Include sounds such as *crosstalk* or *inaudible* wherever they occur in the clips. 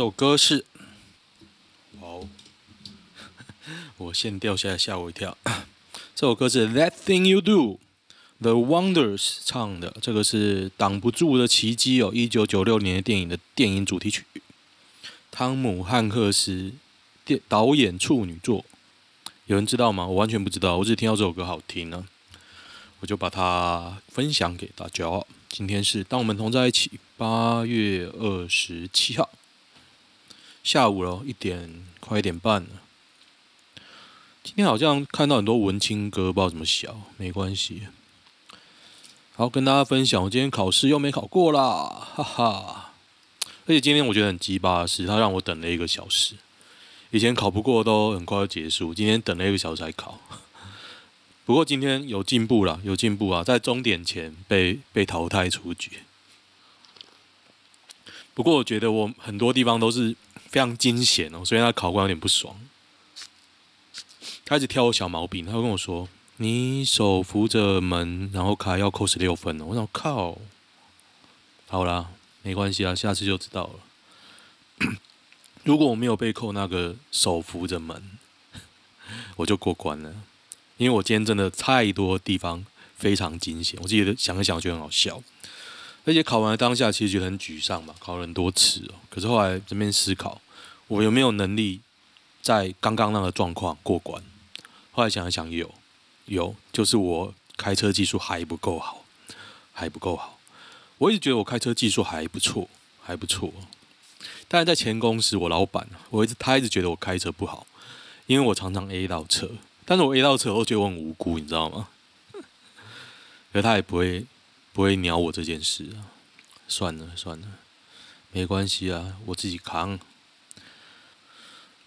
这首歌是，哇哦，我线掉下来吓我一跳。*coughs* 这首歌是《That Thing You Do》，The Wonders 唱的。这个是挡不住的奇迹哦，一九九六年的电影的电影主题曲，汤姆汉克斯电导演处女作。有人知道吗？我完全不知道，我只听到这首歌好听呢，我就把它分享给大家。今天是当我们同在一起，八月二十七号下午了，一点快一点半了。今天好像看到很多文青哥，不知道怎么想，没关系。好，跟大家分享，我今天考试又没考过啦，哈哈。而且今天我觉得很鸡巴的是，他让我等了一个小时。以前考不过都很快就结束，今天等了一个小时才考。不过今天有进步了，有进步啊，在终点前被被淘汰出局。不过我觉得我很多地方都是非常惊险哦，所以他考官有点不爽，他一直挑我小毛病，他会跟我说：“你手扶着门，然后卡要扣十六分哦。”我想靠，好啦，没关系啊，下次就知道了。*coughs* 如果我没有被扣那个手扶着门，*laughs* 我就过关了。因为我今天真的太多地方非常惊险，我自己想一想，觉得很好笑。而且考完当下，其实觉得很沮丧嘛，考了很多次哦。可是后来这边思考，我有没有能力在刚刚那个状况过关？后来想一想，有，有，就是我开车技术还不够好，还不够好。我一直觉得我开车技术还不错，还不错。但是在前公司，我老板，我一直他一直觉得我开车不好，因为我常常 A 到车。但是我 A 到车，我觉得我很无辜，你知道吗？*laughs* 可他也不会不会鸟我这件事啊。算了算了，没关系啊，我自己扛。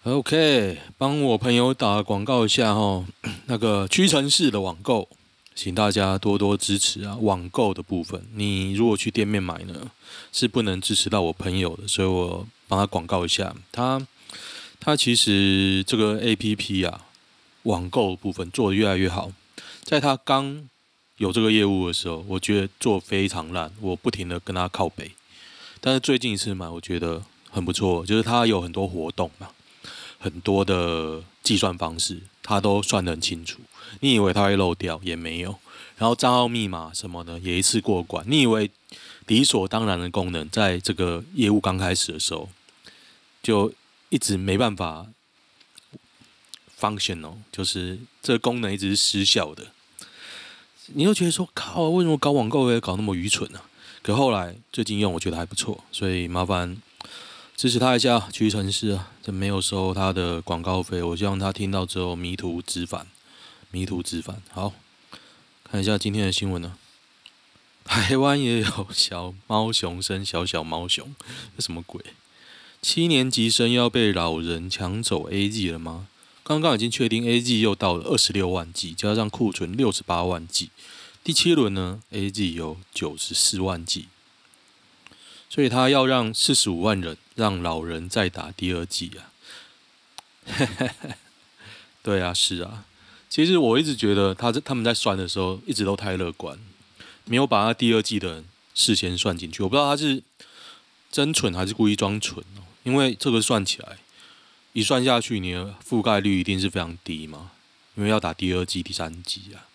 OK，帮我朋友打广告一下哈，*clears throat* 那个屈臣氏的网购。请大家多多支持啊！网购的部分，你如果去店面买呢，是不能支持到我朋友的，所以我帮他广告一下。他他其实这个 APP 啊，网购部分做得越来越好。在他刚有这个业务的时候，我觉得做非常烂，我不停的跟他靠北。但是最近一次买，我觉得很不错，就是他有很多活动嘛，很多的计算方式，他都算得很清楚。你以为它会漏掉，也没有。然后账号密码什么的也一次过关。你以为理所当然的功能，在这个业务刚开始的时候，就一直没办法 function 哦，就是这个功能一直是失效的。你又觉得说，靠，为什么搞网购会搞那么愚蠢呢？可后来最近用，我觉得还不错，所以麻烦支持他一下，屈臣氏啊，这没有收他的广告费，我希望他听到之后迷途知返。迷途知返。好，看一下今天的新闻呢。*laughs* 台湾也有小猫熊生小小猫熊，这什么鬼？七年级生要被老人抢走 A G 了吗？刚刚已经确定 A G 又到了二十六万剂，加上库存六十八万剂，第七轮呢 A G 有九十四万剂，所以他要让四十五万人让老人再打第二剂啊。*laughs* 对啊，是啊。其实我一直觉得他在他们在算的时候一直都太乐观，没有把他第二季的事先算进去。我不知道他是真蠢还是故意装蠢哦。因为这个算起来，一算下去，你的覆盖率一定是非常低嘛。因为要打第二季、第三季啊。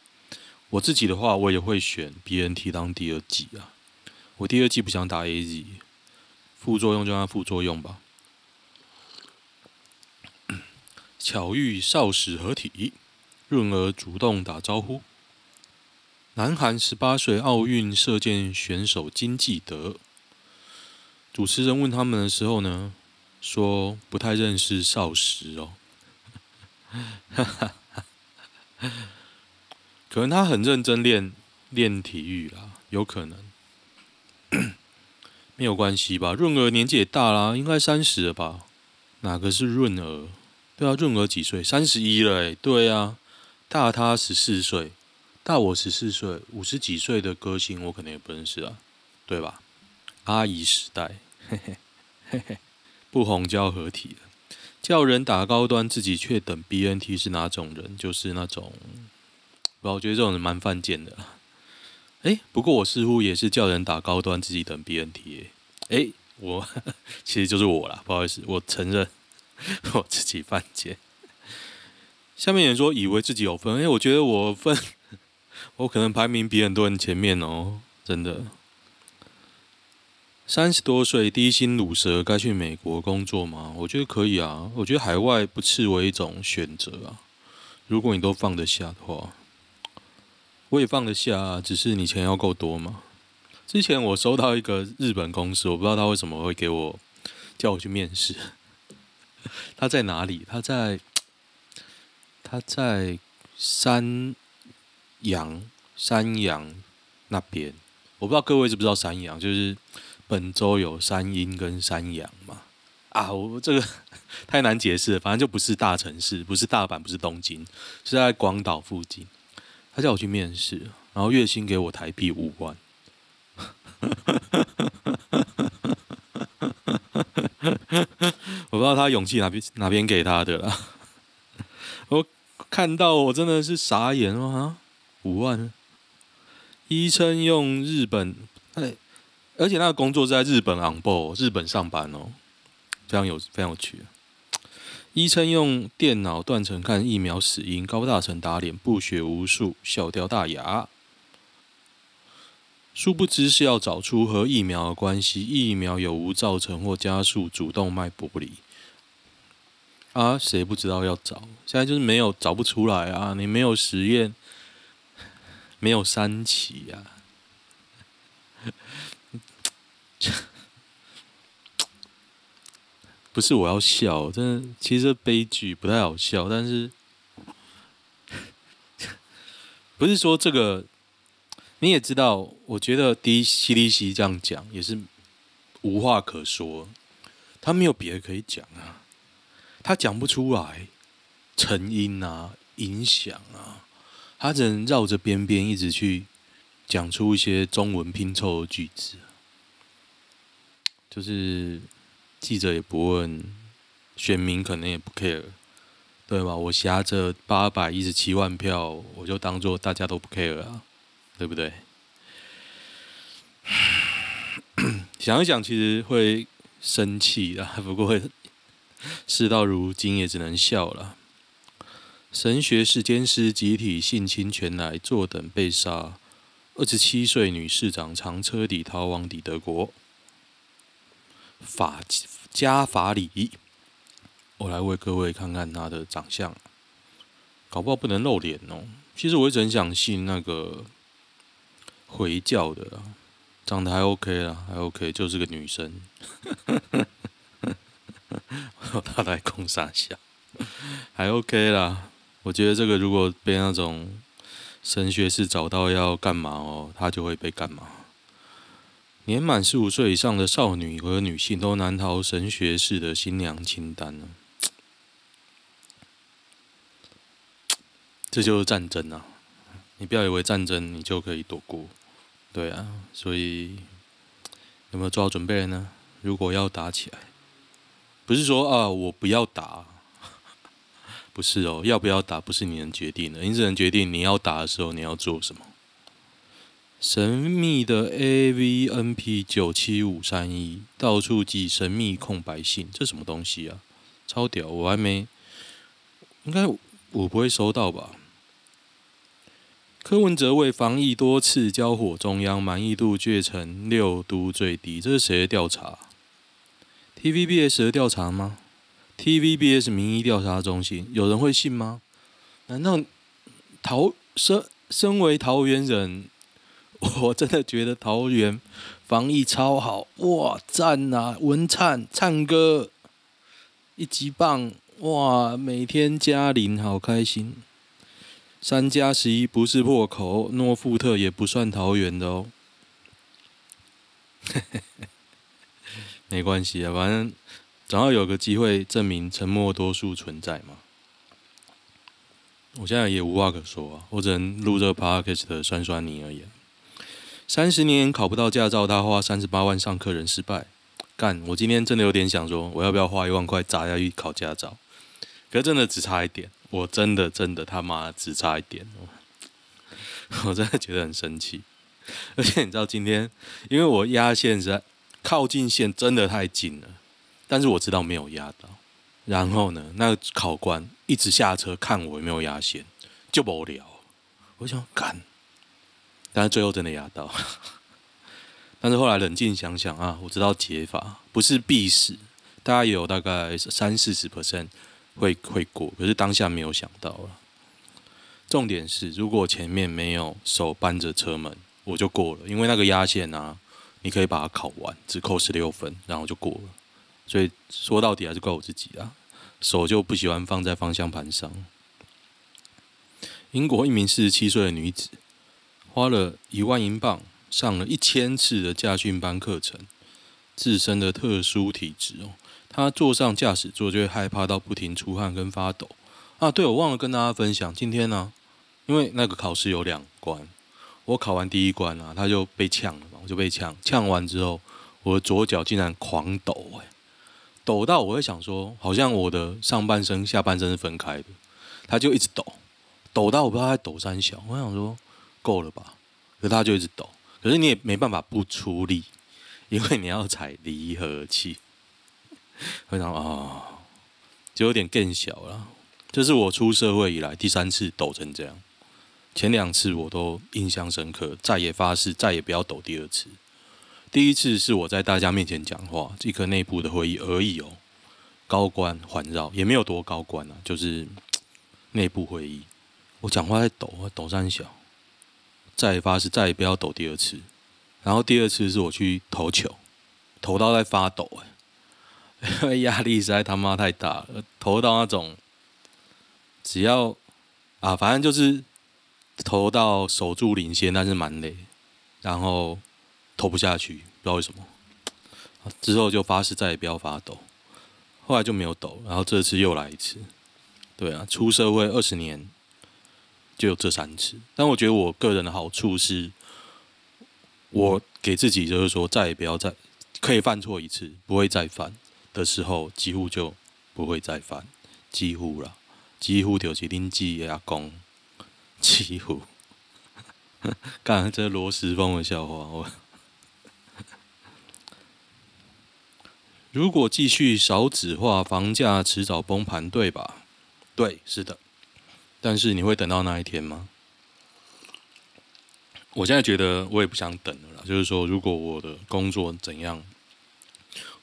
我自己的话，我也会选 BNT 当第二季啊。我第二季不想打 AZ，副作用就让它副作用吧。*clears throat* 巧遇少时合体。润儿主动打招呼。南韩十八岁奥运射箭选手金继德，主持人问他们的时候呢，说不太认识少时哦。*laughs* 可能他很认真练练体育啦，有可能。没有关系吧？润儿年纪也大啦，应该三十了吧？哪个是润儿？对啊，润儿几岁？三十一了哎，对啊。大他十四岁，大我十四岁，五十几岁的歌星我可能也不认识啊，对吧？阿姨时代，嘿嘿嘿嘿，不红就要合体了，叫人打高端，自己却等 BNT 是哪种人？就是那种，我觉得这种人蛮犯贱的。哎，不过我似乎也是叫人打高端，自己等 BNT。哎，我 *laughs* 其实就是我啦，不好意思，我承认 *laughs* 我自己犯贱。下面有人说以为自己有分，哎，我觉得我分，*laughs* 我可能排名比很多人前面哦，真的。三十多岁低薪卤蛇该去美国工作吗？我觉得可以啊，我觉得海外不次为一种选择啊。如果你都放得下的话，我也放得下，只是你钱要够多嘛。之前我收到一个日本公司，我不知道他为什么会给我叫我去面试。*laughs* 他在哪里？他在他在山阳山阳那边，我不知道各位知不知道山阳，就是。本州有山阴跟山阳嘛？啊，我这个 *laughs* 太难解释了，反正就不是大城市，不是大阪，不是东京，是在广岛附近。他叫我去面试，然后月薪给我台币五万。我不知道他勇气哪边哪边给他的啦。我看到我真的是傻眼啊！五万，医生用日本哎。而且那个工作是在日本昂 n 日本上班哦，非常有非常有趣。医生用电脑断层看疫苗死因，高大成打脸，不学无术，笑掉大牙。殊不知是要找出和疫苗的关系，疫苗有无造成或加速主动脉剥离。啊，谁不知道要找？现在就是没有找不出来啊！你没有实验，没有三期呀、啊。*laughs* 不是我要笑，真的，其实悲剧不太好笑，但是 *laughs* 不是说这个你也知道，我觉得 D C D C 这样讲也是无话可说，他没有别的可以讲啊，他讲不出来成因啊、影响啊，他只能绕着边边一直去讲出一些中文拼凑的句子。就是记者也不问，选民可能也不 care，对吧？我挟着八百一十七万票，我就当做大家都不 care 啊，对不对？*clears throat* 想一想，其实会生气的，*laughs* 不过事到如今也只能笑了。神学世间师集体性侵权来坐等被杀，二十七岁女市长长车底逃亡抵德国。法加法里，我来为各位看看他的长相，搞不好不能露脸哦。其实我一直很想信那个回教的，长得还 OK 啦，还 OK，就是个女生。*laughs* 他来攻杀下，还 OK 啦。我觉得这个如果被那种神学士找到要干嘛哦，他就会被干嘛。年满十五岁以上的少女和女性都难逃神学式的新娘清单呢。这就是战争啊！你不要以为战争你就可以躲过，对啊。所以有没有做好准备呢？如果要打起来，不是说啊我不要打，*laughs* 不是哦，要不要打不是你能决定的，你只能决定你要打的时候你要做什么。神秘的 AVNP 九七五三一，到处寄神秘空白信，这什么东西啊？超屌！我还没，应该我不会收到吧？柯文哲为防疫多次交火中央，满意度却成六都最低，这是谁的调查？TVBS 的调查吗？TVBS 民意调查中心，有人会信吗？难道桃身身为桃园人？*laughs* 我真的觉得桃园防疫超好哇，赞啊！文灿灿哥一级棒哇，每天加零好开心。三加十一不是破口，诺富特也不算桃园的哦。*laughs* 没关系啊，反正总要有个机会证明沉默多数存在嘛。我现在也无话可说啊，我只能录这个 podcast 的酸酸你而已。三十年考不到驾照，他花三十八万上课仍失败。干，我今天真的有点想说，我要不要花一万块砸下去考驾照？可真的只差一点，我真的真的他妈只差一点，*laughs* 我真的觉得很生气。而且你知道今天，因为我压线是在靠近线真的太近了，但是我知道没有压到。然后呢，那个考官一直下车看我有没有压线，就无聊。我想干，但是最后真的压到。*laughs* 但是后来冷静想想啊，我知道解法不是必死，大概有大概三四十 percent 会会过，可是当下没有想到了。重点是，如果前面没有手扳着车门，我就过了，因为那个压线啊，你可以把它考完，只扣十六分，然后就过了。所以说到底还是怪我自己啊，手就不喜欢放在方向盘上。英国一名四十七岁的女子，花了一万英镑。上了一千次的驾训班课程，自身的特殊体质哦，他坐上驾驶座就会害怕到不停出汗跟发抖啊。对，我忘了跟大家分享，今天呢、因为那个考试有两关，我考完第一关啊，他就被呛了嘛，我就被呛，呛完之后，我的左脚竟然狂抖哎，抖到我会想说，好像我的上半身下半身是分开的，他就一直抖，抖到我不知道在抖三小，我想说够了吧，可是他就一直抖。可是你也没办法不出力，因为你要踩离合器。*laughs* 非常啊，就有点更小了。这是我出社会以来第三次抖成这样，前两次我都印象深刻，再也发誓再也不要抖第二次。第一次是我在大家面前讲话，一个内部的会议而已哦，高官环绕也没有多高官啊，就是 *tsk* 内部会议，我讲话在抖啊，抖三小。再发誓，再也不要抖第二次。然后第二次是我去投球，投到在发抖，哎，*laughs* 因为压力实在他妈太大了，投到那种只要啊，反正就是投到守住领先，但是蛮累，然后投不下去，不知道为什么。之后就发誓再也不要发抖，后来就没有抖，然后这次又来一次。对啊，出社会二十年。就有这三次，但我觉得我个人的好处是，我给自己就是说，再也不要再可以犯错一次，不会再犯的时候，几乎就不会再犯，几乎了，几乎就是恁姊的阿公，几乎。*laughs* 刚才这罗时丰的笑话，我如果继续少子化，房价迟早崩盘，对吧？对，是的。但是你会等到那一天吗？我现在觉得我也不想等了。就是说，如果我的工作怎样，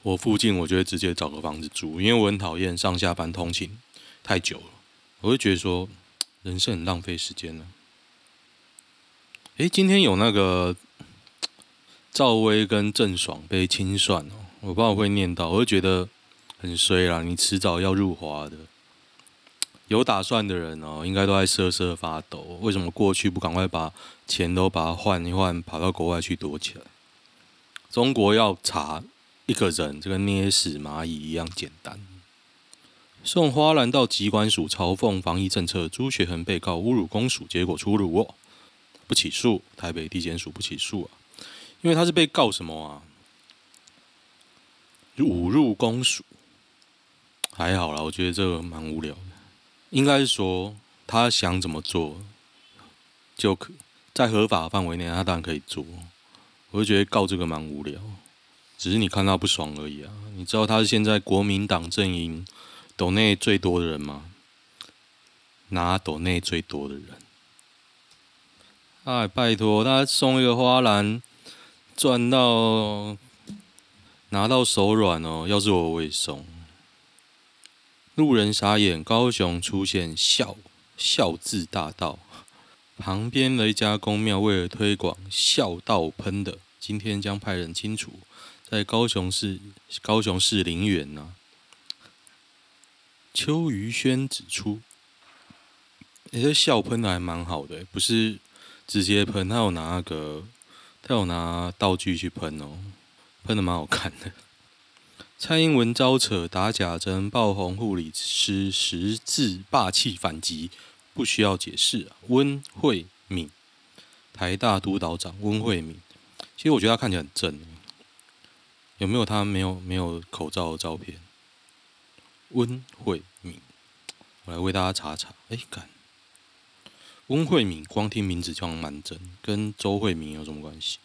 我附近我就会直接找个房子住，因为我很讨厌上下班通勤太久了。我会觉得说，人生很浪费时间呢。诶，今天有那个赵薇跟郑爽被清算哦，我不知道我会念到，我会觉得很衰啦。你迟早要入华的。有打算的人哦，应该都在瑟瑟发抖。为什么过去不赶快把钱都把它换一换，跑到国外去躲起来？中国要查一个人，这个捏死蚂蚁一样简单。送花篮到机关署嘲讽防疫政策，朱学恒被告侮辱公署，结果出炉哦，不起诉。台北地检署不起诉啊，因为他是被告什么啊？侮辱公署，还好啦，我觉得这个蛮无聊的。应该是说，他想怎么做，就可在合法范围内，他当然可以做。我就觉得告这个蛮无聊，只是你看他不爽而已啊。你知道他是现在国民党阵营斗内最多的人吗？拿斗内最多的人。哎，拜托，他送一个花篮，赚到拿到手软哦。要是我，我也送。路人傻眼，高雄出现孝孝字大道，旁边的一家公庙为了推广孝道喷的，今天将派人清除，在高雄市高雄市林园呢。邱于轩指出，你、欸、这孝喷的还蛮好的，不是直接喷，他有拿那个，他有拿道具去喷哦，喷的蛮好看的。蔡英文招扯打假针，爆红护理师十字霸气反击，不需要解释啊。温慧敏，台大督导长温慧敏，其实我觉得他看起来很正，有没有他没有没有口罩的照片？温慧敏，我来为大家查查。哎，干，温慧敏，光听名字就蛮正，跟周慧敏有什么关系？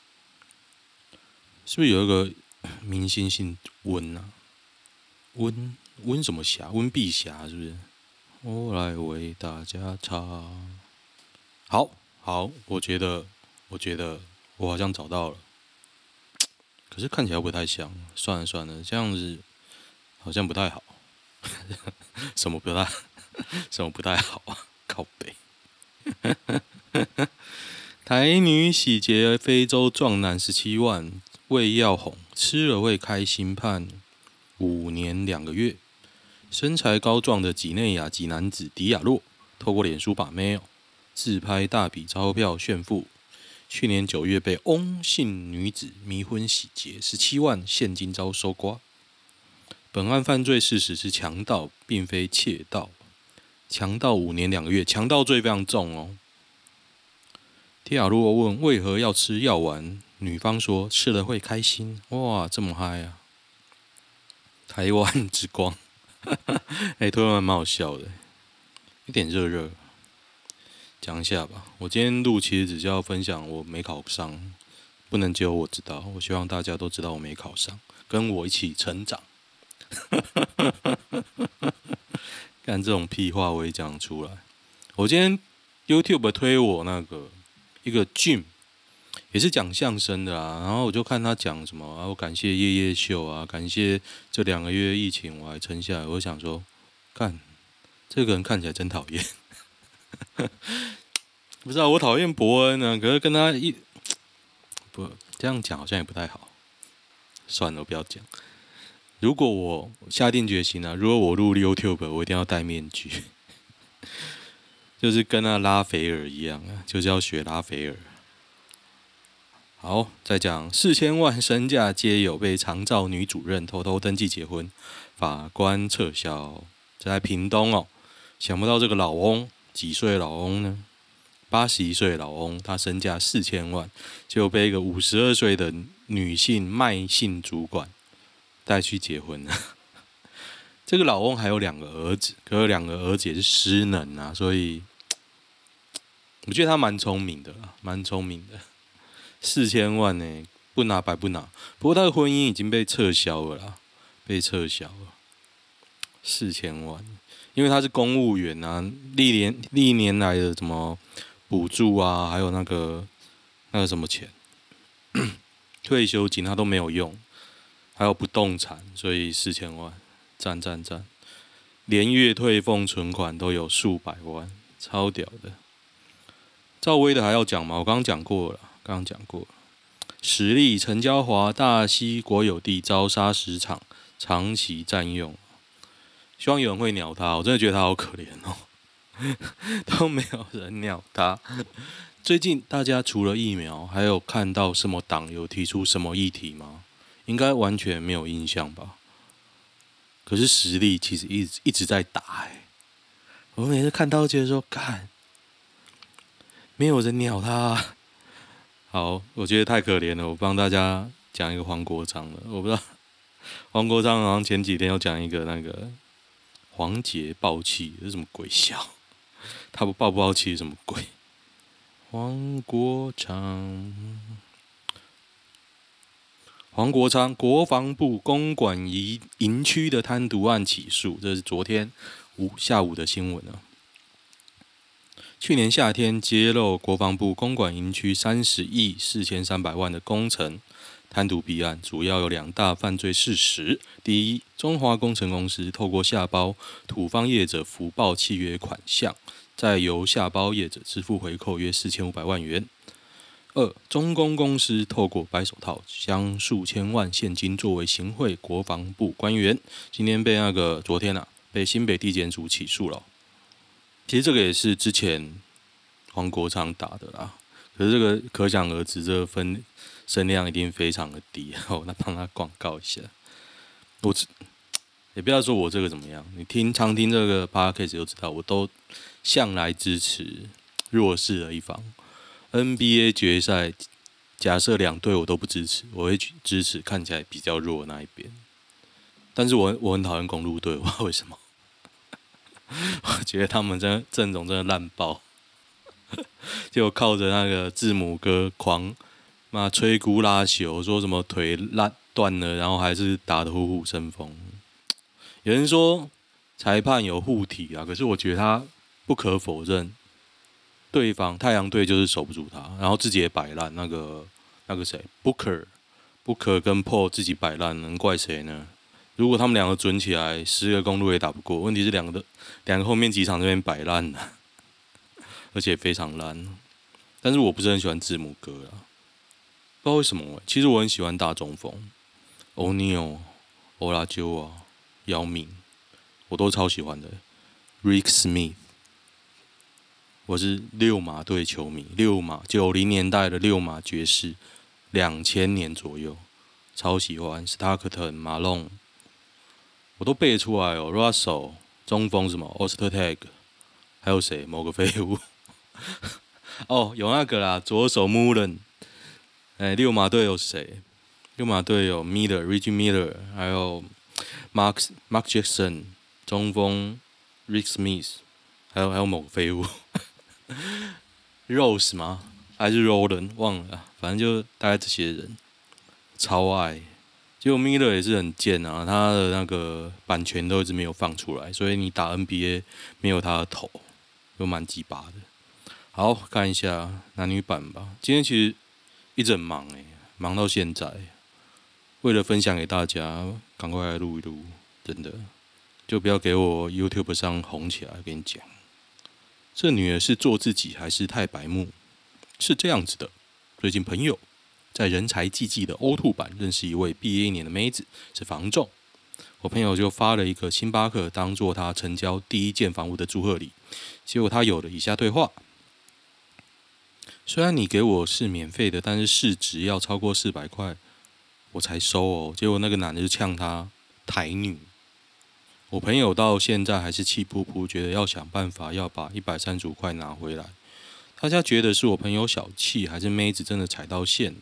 是不是有一个？明星姓温啊，温温什么霞？温碧霞是不是？我来为大家唱。好好，我觉得，我觉得我好像找到了，可是看起来不太像。算了算了，这样子好像不太好。*laughs* 什么不太？什么不太好啊？靠北。*laughs* 台女洗劫非洲壮男十七万，为要哄，吃了会开心，判五年两个月。身材高壮的几内亚籍男子迪亚洛，透过脸书把妹，自拍大笔钞票炫富。去年九月被翁姓女子迷昏洗劫十七万现金遭收刮。本案犯罪事实是强盗，并非窃盗。强盗五年两个月，强盗罪非常重哦。迪亚洛问为何要吃药丸，女方说吃了会开心。哇，这么嗨啊！台湾之光，*laughs* 哎、欸，突然蛮好笑的，有点热热。讲一下吧，我今天录其实只是要分享我没考上，不能只有我知道。我希望大家都知道我没考上，跟我一起成长。*laughs* 干这种屁话我也讲出来。我今天 YouTube 推我那个一个 Jim，也是讲相声的啊。然后我就看他讲什么，啊，我感谢夜夜秀啊，感谢这两个月疫情我还撑下来。我想说，看这个人看起来真讨厌。*laughs* 不知道我讨厌伯恩呢，可是跟他一不这样讲好像也不太好。算了，我不要讲。如果我下定决心了，如果我录 YouTube，我一定要戴面具，*laughs* 就是跟那拉斐尔一样啊，就是要学拉斐尔。好，再讲四千万身价皆有，被长照女主任偷偷登记结婚，法官撤销。在屏东哦，想不到这个老翁几岁老翁呢？八十一岁老翁，他身价四千万，就被一个五十二岁的女性麦姓主管。带去结婚了。*laughs* 这个老翁还有两个儿子，可是两个儿子也是失能啊，所以我觉得他蛮聪明的，蛮聪明的。四千万呢，不拿白不拿。不过他的婚姻已经被撤销了啦，被撤销了。四千万，因为他是公务员啊，历年历年来的什么补助啊，还有那个那个什么钱，退休金他都没有用。还有不动产，所以四千万，赞赞赞！连月退俸存款都有数百万，超屌的。赵薇的还要讲吗？我刚刚讲过了，刚刚讲过。实力，陈娇华大溪国有地招砂石场长期占用，希望有人会鸟他。我真的觉得他好可怜哦，*laughs* 都没有人鸟他。最近大家除了疫苗，还有看到什么党有提出什么议题吗？应该完全没有印象吧？可是实力其实一直一直在打哎！我每次看到觉得说，看，没有人鸟他。好，我觉得太可怜了。我帮大家讲一个黄国昌的，我不知道黄国昌好像前几天又讲一个那个黄捷爆气是什么鬼笑？他不爆不爆气什么鬼？黄国昌。黄国昌国防部公馆营营区的贪渎案起诉，这是昨天午下午的新闻啊。去年夏天揭露国防部公馆营区三十亿四千三百万的工程贪渎弊案，主要有两大犯罪事实：第一，中华工程公司透过下包土方业者福报契约款项，再由下包业者支付回扣约四千五百万元。二中公公司透过白手套将数千万现金作为行贿国防部官员，今天被那个昨天啊被新北地检署起诉了。其实这个也是之前黄国昌打的啦，可是这个可想而知，这个分声量一定非常的低。*laughs* 我来帮他广告一下，我也不要说我这个怎么样，你听常听这个 podcast 就知道，我都向来支持弱势的一方。NBA 决赛，假设两队我都不支持，我会去支持看起来比较弱的那一边。但是我我很讨厌公路队，我不知道为什么？*laughs* 我觉得他们真阵容真的烂爆，*laughs* 就靠着那个字母哥狂，妈吹鼓拉球，说什么腿烂断了，然后还是打得虎虎生风。有人说裁判有护体啊，可是我觉得他不可否认，对方太阳队就是守不住他，然后自己也摆烂。那个那个谁，Booker，Booker 跟 Paul 自己摆烂，能怪谁呢？如果他们两个准起来，十个公路也打不过。问题是两个的两个后面几场这边摆烂了，而且非常烂。但是我不是很喜欢字母哥啊，不知道为什么。其实我很喜欢大中锋，欧尼尔、欧拉鸠啊。姚明，我都超喜欢的。Rick Smith，我是六马队球迷，六马九零年代的六马爵士，两千年左右，超喜欢。Stockton、Malone，我都背出来哦。Russell，中锋什么？Ostertag，还有谁？某个废物。哦，有那个啦，左手 Mullin。哎，六马队有谁？六马队有 Miller，Reggie Miller，还有。Mark Mark Jackson 中锋，Rick Smith，还有还有某个废物，Rose 吗？还是 Roland？忘了，反正就大概这些人，超爱。结果米勒也是很贱啊，他的那个版权都一直没有放出来，所以你打 NBA 没有他的头，都蛮鸡巴的。好，看一下男女版吧。今天其实一直很忙诶、忙到现在。为了分享给大家，赶快来录一录，真的，就不要给我 YouTube 上红起来。跟你讲，这女的是做自己还是太白目？是这样子的，最近朋友在人才济济的 O2 版认识一位毕业一年的妹子，是房仲。我朋友就发了一个星巴克当做他成交第一间房屋的祝贺礼，结果他有了以下对话：虽然你给我是免费的，但是市值要超过四百块。我才收哦，结果那个男的就呛他台女。我朋友到现在还是气噗噗，觉得要想办法要把一百三十五块拿回来。大家觉得是我朋友小气，还是妹子真的踩到线？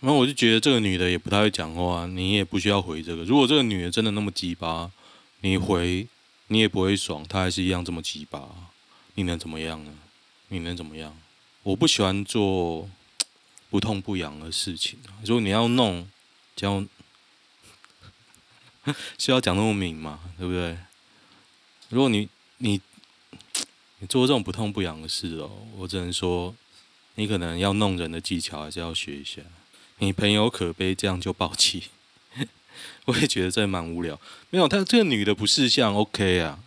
然后我就觉得这个女的也不太会讲话，你也不需要回这个。如果这个女的真的那么鸡巴，你回你也不会爽，她还是一样这么鸡巴，你能怎么样呢？你能怎么样？我不喜欢做。*tsk* 不痛不痒的事情，如果你要弄，就需 *laughs* 要讲那么明嘛，对不对？如果你你 *tsk* 你做这种不痛不痒的事哦，我只能说，你可能要弄人的技巧还是要学一下。你朋友可悲，这样就爆气，*laughs* 我也觉得这蛮无聊。没有，他这个女的不是像，OK 啊？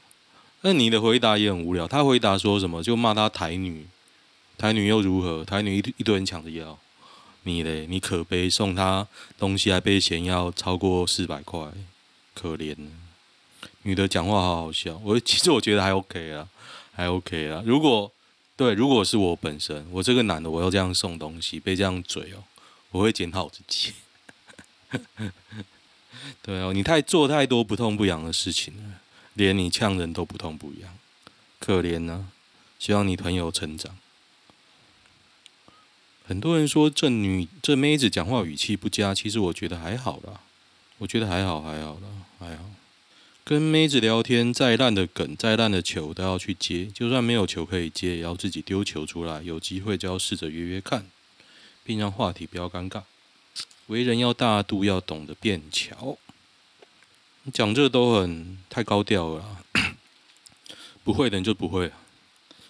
那你的回答也很无聊。他回答说什么？就骂他台女，台女又如何？台女一一堆人抢着要。你嘞？你可悲，送他东西还被嫌要超过四百块，可怜。女的讲话好好笑，我其实我觉得还 OK 啊，还 OK 啊。如果对，如果是我本身，我这个男的，我要这样送东西，被这样嘴哦，我会检讨自己。*laughs* 对哦，你太做太多不痛不痒的事情了，连你呛人都不痛不痒，可怜呢、希望你朋友成长。很多人说这女这妹子讲话语气不佳，其实我觉得还好啦，我觉得还好还好啦，还好。跟妹子聊天，再烂的梗，再烂的球都要去接，就算没有球可以接，也要自己丢球出来。有机会就要试着约约看，并让话题不要尴尬。为人要大度，要懂得变巧。你讲这都很太高调了，*coughs* 不会的人就不会。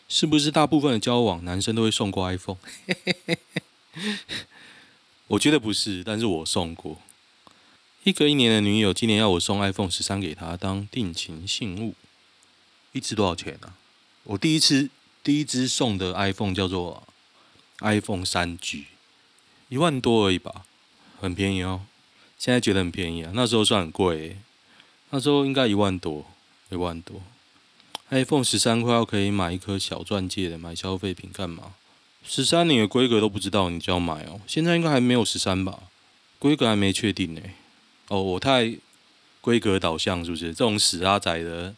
是不是大部分的交往男生都会送过 iPhone？*laughs* 我觉得不是，但是我送过。一个一年的女友今年要我送 iPhone 十三给她当定情信物，一支多少钱啊？我第一次第一支送的 iPhone 叫做 iPhone 三 G，一万多而已吧，很便宜哦。现在觉得很便宜啊，那时候算很贵，那时候应该一万多，一万多。iPhone 十三快要可以买一颗小钻戒的，买消费品干嘛？十三你的规格都不知道，你就要买哦？现在应该还没有十三吧？规格还没确定呢。哦，我太规格导向是不是？这种死阿仔的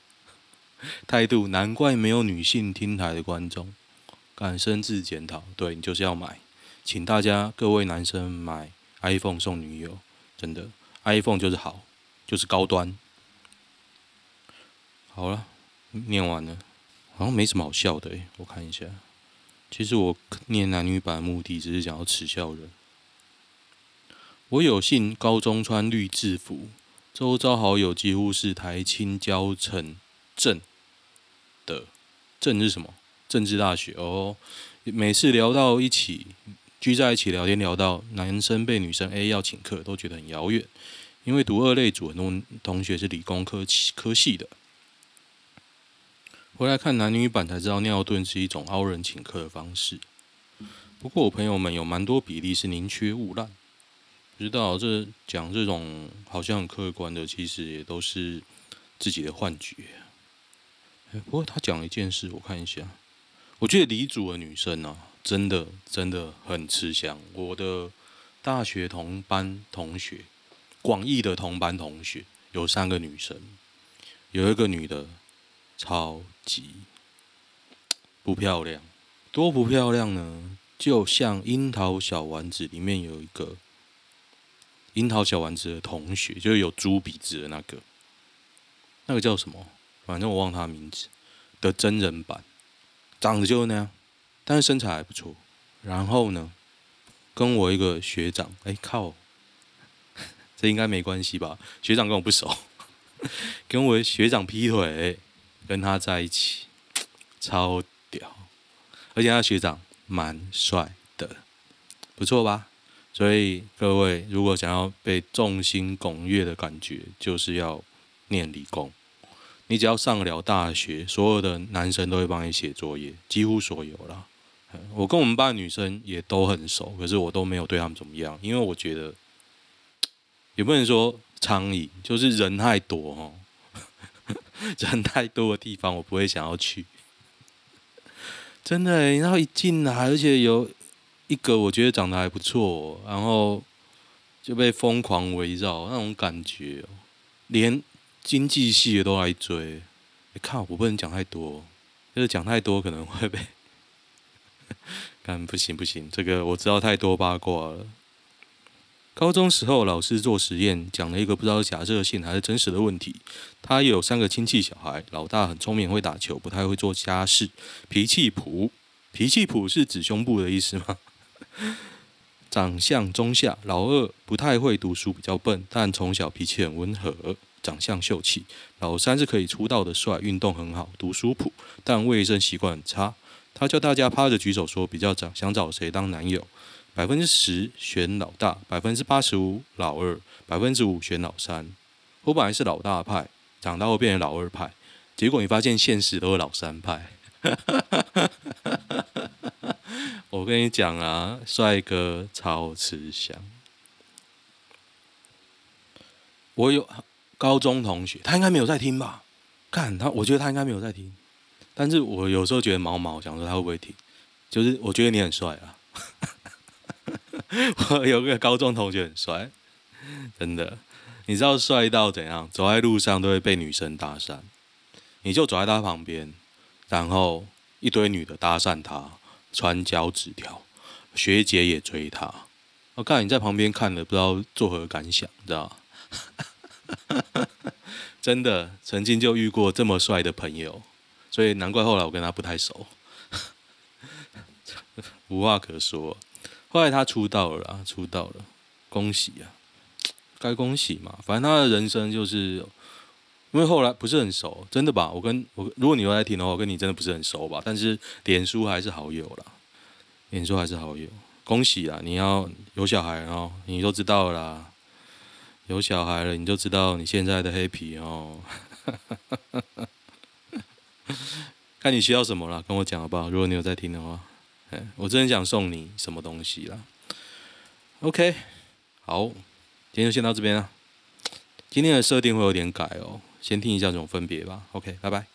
*laughs* 态度，难怪没有女性听台的观众。敢深自检讨，对，你就是要买，请大家各位男生买 iPhone 送女友，真的，iPhone 就是好，就是高端。好了。念完了，好像没什么好笑的诶，我看一下，其实我念男女版目的只是想要耻笑人。我有幸高中穿绿制服，周遭好友几乎是台清交城镇的政是什么？政治大学哦。每次聊到一起，聚在一起聊天，聊到男生被女生 A 要请客，都觉得很遥远。因为读二类组，很多同学是理工科科系的。回来看男女版才知道，尿遁是一种凹人请客的方式。不过我朋友们有蛮多比例是宁缺毋滥。不知道这讲这种好像很客观的，其实也都是自己的幻觉。不过他讲了一件事，我看一下。我觉得理组的女生啊，真的真的很吃香。我的大学同班同学，广义的同班同学有三个女生，有一个女的超级不漂亮，多不漂亮呢？就像《樱桃小丸子》里面有一个樱桃小丸子的同学，就是有猪鼻子的那个，那个叫什么？反正我忘他名字的真人版。长得就那样，但是身材还不错。然后呢，跟我一个学长，哎靠，*laughs* 这应该没关系吧？学长跟我不熟，*laughs* 跟我学长劈腿，跟他在一起，超屌，而且他学长蛮帅的，不错吧？所以各位如果想要被众星拱月的感觉，就是要念理工。你只要上了大学，所有的男生都会帮你写作业，几乎所有啦。我跟我们班女生也都很熟，可是我都没有对他们怎么样，因为我觉得 *tsk* 也不能说苍蝇，就是人太多哦，*laughs* 人太多的地方我不会想要去。真的，然后一进来，而且有一个我觉得长得还不错，然后就被疯狂围绕，那种感觉，连。经济系的都来追，你看我不能讲太多，就是讲太多可能会被，*laughs* 干不行不行，这个我知道太多八卦了。高中时候老师做实验，讲了一个不知道假设性还是真实的问题。他有三个亲戚小孩，老大很聪明，会打球，不太会做家事，脾气普。脾气普是指胸部的意思吗？长相中下，老二不太会读书，比较笨，但从小脾气很温和。长相秀气，老三是可以出道的帅，运动很好，读书普，但卫生习惯很差。他叫大家趴着举手说，比较长想找谁当男友，百分之十选老大，百分之八十五老二，百分之五选老三。我本来是老大派，长大后变成老二派，结果你发现现实都是老三派。*laughs* 我跟你讲啊，帅哥超吃香。我有。高中同学，他应该没有在听吧？看他，我觉得他应该没有在听。但是我有时候觉得毛毛，想说他会不会听？就是我觉得你很帅啊。*laughs* 我有个高中同学很帅，真的。你知道帅到怎样？走在路上都会被女生搭讪。你就走在他旁边，然后一堆女的搭讪他，传交纸条，学姐也追他。我看你在旁边看了，不知道作何感想，你知道 *laughs* 真的，曾经就遇过这么帅的朋友，所以难怪后来我跟他不太熟，*laughs* 无话可说。后来他出道了，出道了，恭喜啊！该恭喜嘛，反正他的人生就是，因为后来不是很熟，真的吧？我跟我，如果你有在听的话，我跟你真的不是很熟吧？但是脸书还是好友啦，脸书还是好友，恭喜啊！你要有小孩哦，你都知道啦。有小孩了，你就知道你现在的黑皮哦。*laughs* 看你需要什么了，跟我讲好不好？如果你有在听的话，我真的想送你什么东西啦。OK，好，今天就先到这边了。今天的设定会有点改哦，先听一下这种分别吧。OK，拜拜。